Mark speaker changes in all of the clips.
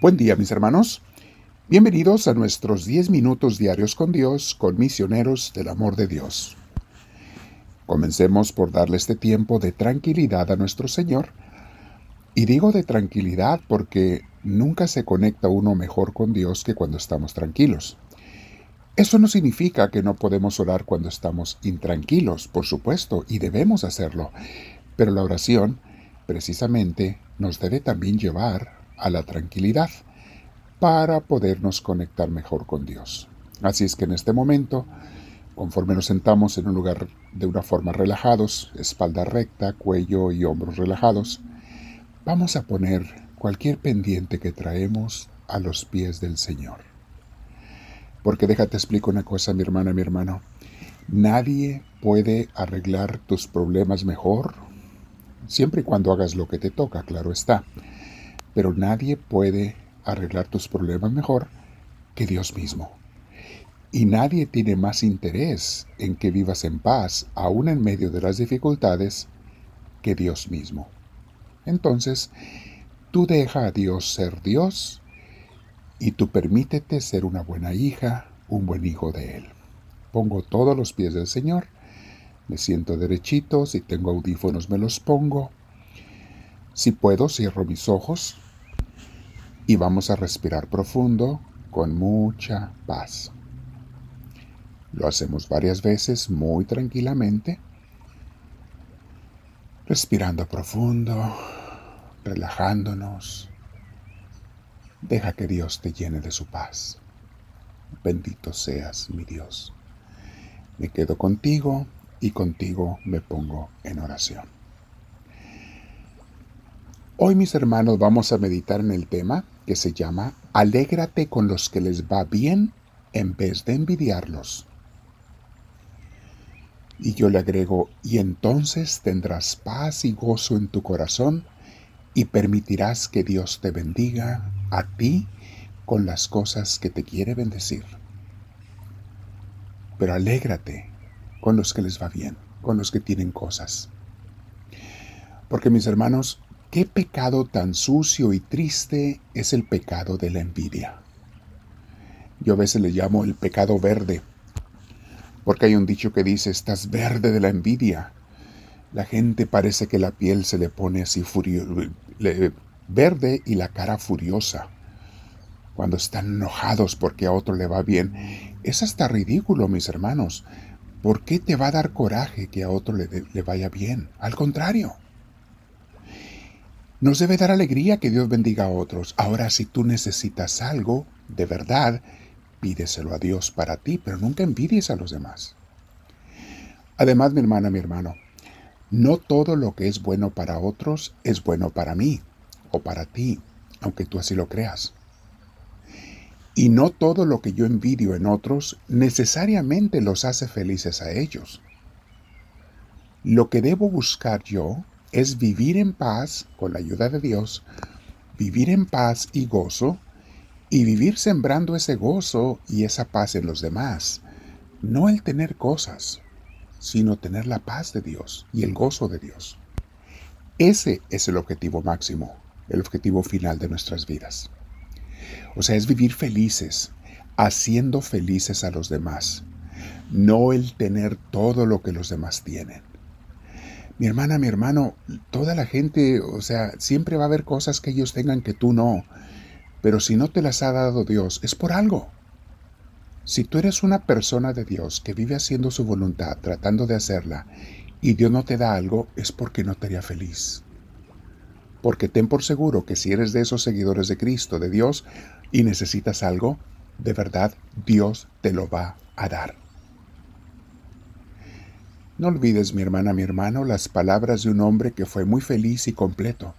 Speaker 1: Buen día mis hermanos. Bienvenidos a nuestros 10 minutos diarios con Dios, con misioneros del amor de Dios. Comencemos por darle este tiempo de tranquilidad a nuestro Señor. Y digo de tranquilidad porque nunca se conecta uno mejor con Dios que cuando estamos tranquilos. Eso no significa que no podemos orar cuando estamos intranquilos, por supuesto, y debemos hacerlo. Pero la oración, precisamente, nos debe también llevar a la tranquilidad para podernos conectar mejor con Dios. Así es que en este momento, conforme nos sentamos en un lugar de una forma relajados, espalda recta, cuello y hombros relajados, vamos a poner cualquier pendiente que traemos a los pies del Señor. Porque déjate explico una cosa, mi hermana, mi hermano. Nadie puede arreglar tus problemas mejor, siempre y cuando hagas lo que te toca, claro está pero nadie puede arreglar tus problemas mejor que Dios mismo. Y nadie tiene más interés en que vivas en paz, aún en medio de las dificultades, que Dios mismo. Entonces, tú deja a Dios ser Dios y tú permítete ser una buena hija, un buen hijo de Él. Pongo todos los pies del Señor, me siento derechito, si tengo audífonos me los pongo. Si puedo, cierro mis ojos y vamos a respirar profundo con mucha paz. Lo hacemos varias veces muy tranquilamente, respirando profundo, relajándonos. Deja que Dios te llene de su paz. Bendito seas, mi Dios. Me quedo contigo y contigo me pongo en oración. Hoy mis hermanos vamos a meditar en el tema que se llama Alégrate con los que les va bien en vez de envidiarlos. Y yo le agrego, y entonces tendrás paz y gozo en tu corazón y permitirás que Dios te bendiga a ti con las cosas que te quiere bendecir. Pero alégrate con los que les va bien, con los que tienen cosas. Porque mis hermanos, ¿Qué pecado tan sucio y triste es el pecado de la envidia? Yo a veces le llamo el pecado verde, porque hay un dicho que dice, estás verde de la envidia. La gente parece que la piel se le pone así verde y la cara furiosa. Cuando están enojados porque a otro le va bien. Es hasta ridículo, mis hermanos. ¿Por qué te va a dar coraje que a otro le, le vaya bien? Al contrario. Nos debe dar alegría que Dios bendiga a otros. Ahora, si tú necesitas algo, de verdad, pídeselo a Dios para ti, pero nunca envidies a los demás. Además, mi hermana, mi hermano, no todo lo que es bueno para otros es bueno para mí o para ti, aunque tú así lo creas. Y no todo lo que yo envidio en otros necesariamente los hace felices a ellos. Lo que debo buscar yo es vivir en paz con la ayuda de Dios, vivir en paz y gozo, y vivir sembrando ese gozo y esa paz en los demás. No el tener cosas, sino tener la paz de Dios y el gozo de Dios. Ese es el objetivo máximo, el objetivo final de nuestras vidas. O sea, es vivir felices, haciendo felices a los demás, no el tener todo lo que los demás tienen mi hermana, mi hermano, toda la gente, o sea, siempre va a haber cosas que ellos tengan que tú no. Pero si no te las ha dado Dios, es por algo. Si tú eres una persona de Dios que vive haciendo su voluntad, tratando de hacerla, y Dios no te da algo, es porque no te haría feliz. Porque ten por seguro que si eres de esos seguidores de Cristo, de Dios, y necesitas algo, de verdad Dios te lo va a dar. No olvides, mi hermana, mi hermano, las palabras de un hombre que fue muy feliz y completo.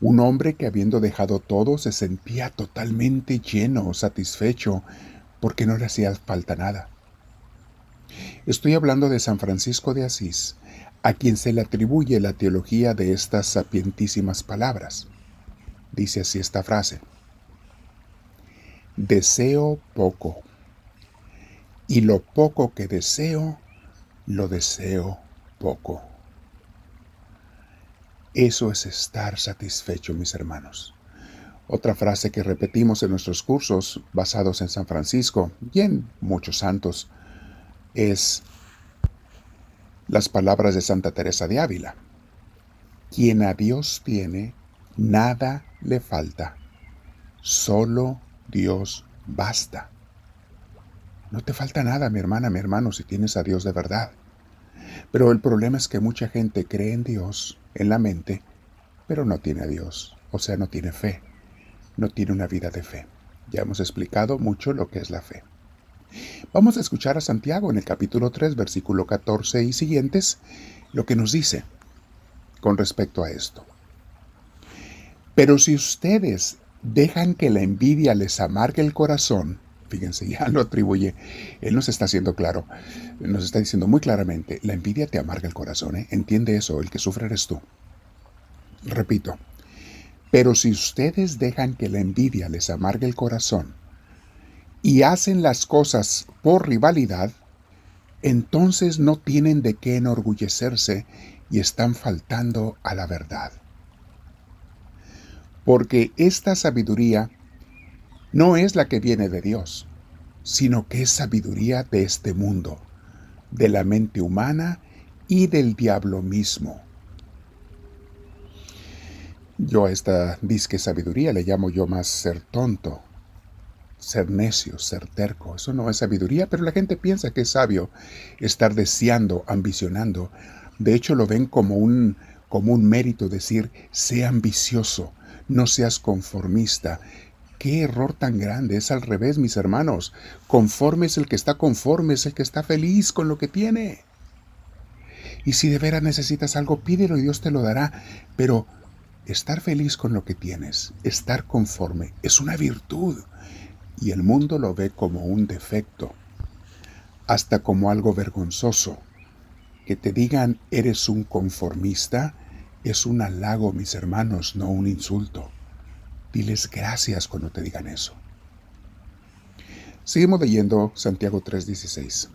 Speaker 1: Un hombre que habiendo dejado todo se sentía totalmente lleno, satisfecho, porque no le hacía falta nada. Estoy hablando de San Francisco de Asís, a quien se le atribuye la teología de estas sapientísimas palabras. Dice así esta frase. Deseo poco, y lo poco que deseo lo deseo poco. Eso es estar satisfecho, mis hermanos. Otra frase que repetimos en nuestros cursos basados en San Francisco y en muchos santos es las palabras de Santa Teresa de Ávila. Quien a Dios tiene, nada le falta. Solo Dios basta. No te falta nada, mi hermana, mi hermano, si tienes a Dios de verdad. Pero el problema es que mucha gente cree en Dios en la mente, pero no tiene a Dios, o sea, no tiene fe, no tiene una vida de fe. Ya hemos explicado mucho lo que es la fe. Vamos a escuchar a Santiago en el capítulo 3, versículo 14 y siguientes, lo que nos dice con respecto a esto. Pero si ustedes dejan que la envidia les amargue el corazón, fíjense, ya lo atribuye, él nos está haciendo claro, nos está diciendo muy claramente, la envidia te amarga el corazón, ¿eh? entiende eso, el que sufre eres tú. Repito, pero si ustedes dejan que la envidia les amargue el corazón y hacen las cosas por rivalidad, entonces no tienen de qué enorgullecerse y están faltando a la verdad. Porque esta sabiduría no es la que viene de Dios, sino que es sabiduría de este mundo, de la mente humana y del diablo mismo. Yo a esta disque sabiduría le llamo yo más ser tonto, ser necio, ser terco. Eso no es sabiduría, pero la gente piensa que es sabio estar deseando, ambicionando. De hecho, lo ven como un, como un mérito decir, sé ambicioso, no seas conformista. Qué error tan grande. Es al revés, mis hermanos. Conforme es el que está conforme, es el que está feliz con lo que tiene. Y si de veras necesitas algo, pídelo y Dios te lo dará. Pero estar feliz con lo que tienes, estar conforme, es una virtud. Y el mundo lo ve como un defecto, hasta como algo vergonzoso. Que te digan eres un conformista es un halago, mis hermanos, no un insulto. Diles gracias cuando te digan eso. Seguimos leyendo Santiago 3:16.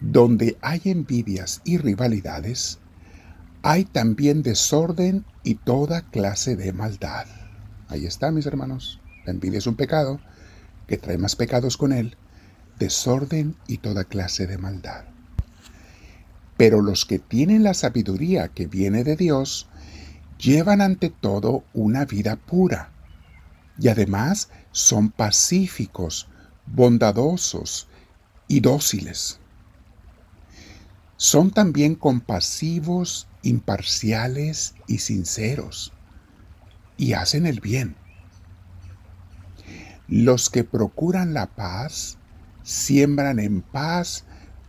Speaker 1: Donde hay envidias y rivalidades, hay también desorden y toda clase de maldad. Ahí está, mis hermanos. La envidia es un pecado que trae más pecados con él, desorden y toda clase de maldad. Pero los que tienen la sabiduría que viene de Dios, llevan ante todo una vida pura. Y además son pacíficos, bondadosos y dóciles. Son también compasivos, imparciales y sinceros. Y hacen el bien. Los que procuran la paz siembran en paz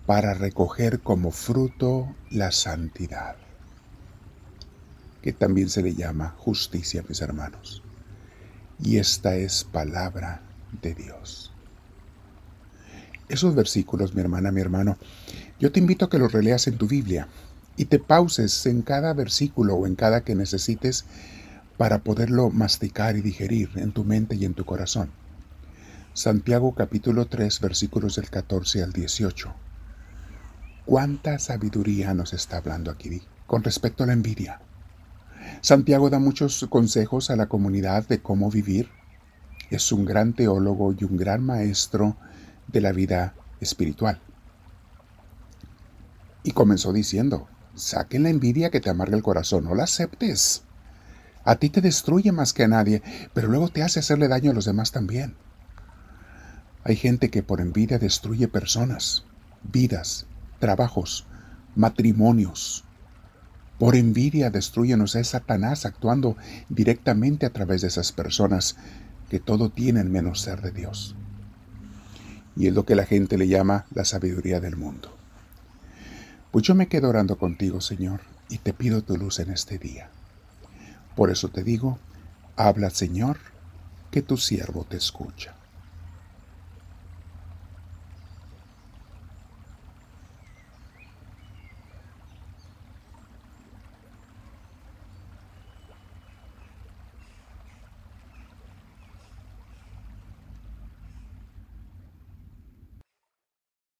Speaker 1: para recoger como fruto la santidad, que también se le llama justicia, mis hermanos. Y esta es palabra de Dios. Esos versículos, mi hermana, mi hermano, yo te invito a que los releas en tu Biblia y te pauses en cada versículo o en cada que necesites para poderlo masticar y digerir en tu mente y en tu corazón. Santiago capítulo 3 versículos del 14 al 18 ¿Cuánta sabiduría nos está hablando aquí con respecto a la envidia? Santiago da muchos consejos a la comunidad de cómo vivir. Es un gran teólogo y un gran maestro de la vida espiritual. Y comenzó diciendo, saquen la envidia que te amarga el corazón, no la aceptes. A ti te destruye más que a nadie, pero luego te hace hacerle daño a los demás también. Hay gente que por envidia destruye personas, vidas, trabajos, matrimonios. Por envidia destruyen, o sea, es Satanás actuando directamente a través de esas personas que todo tienen menos ser de Dios. Y es lo que la gente le llama la sabiduría del mundo. Pues yo me quedo orando contigo, Señor, y te pido tu luz en este día. Por eso te digo, habla, Señor, que tu siervo te escucha.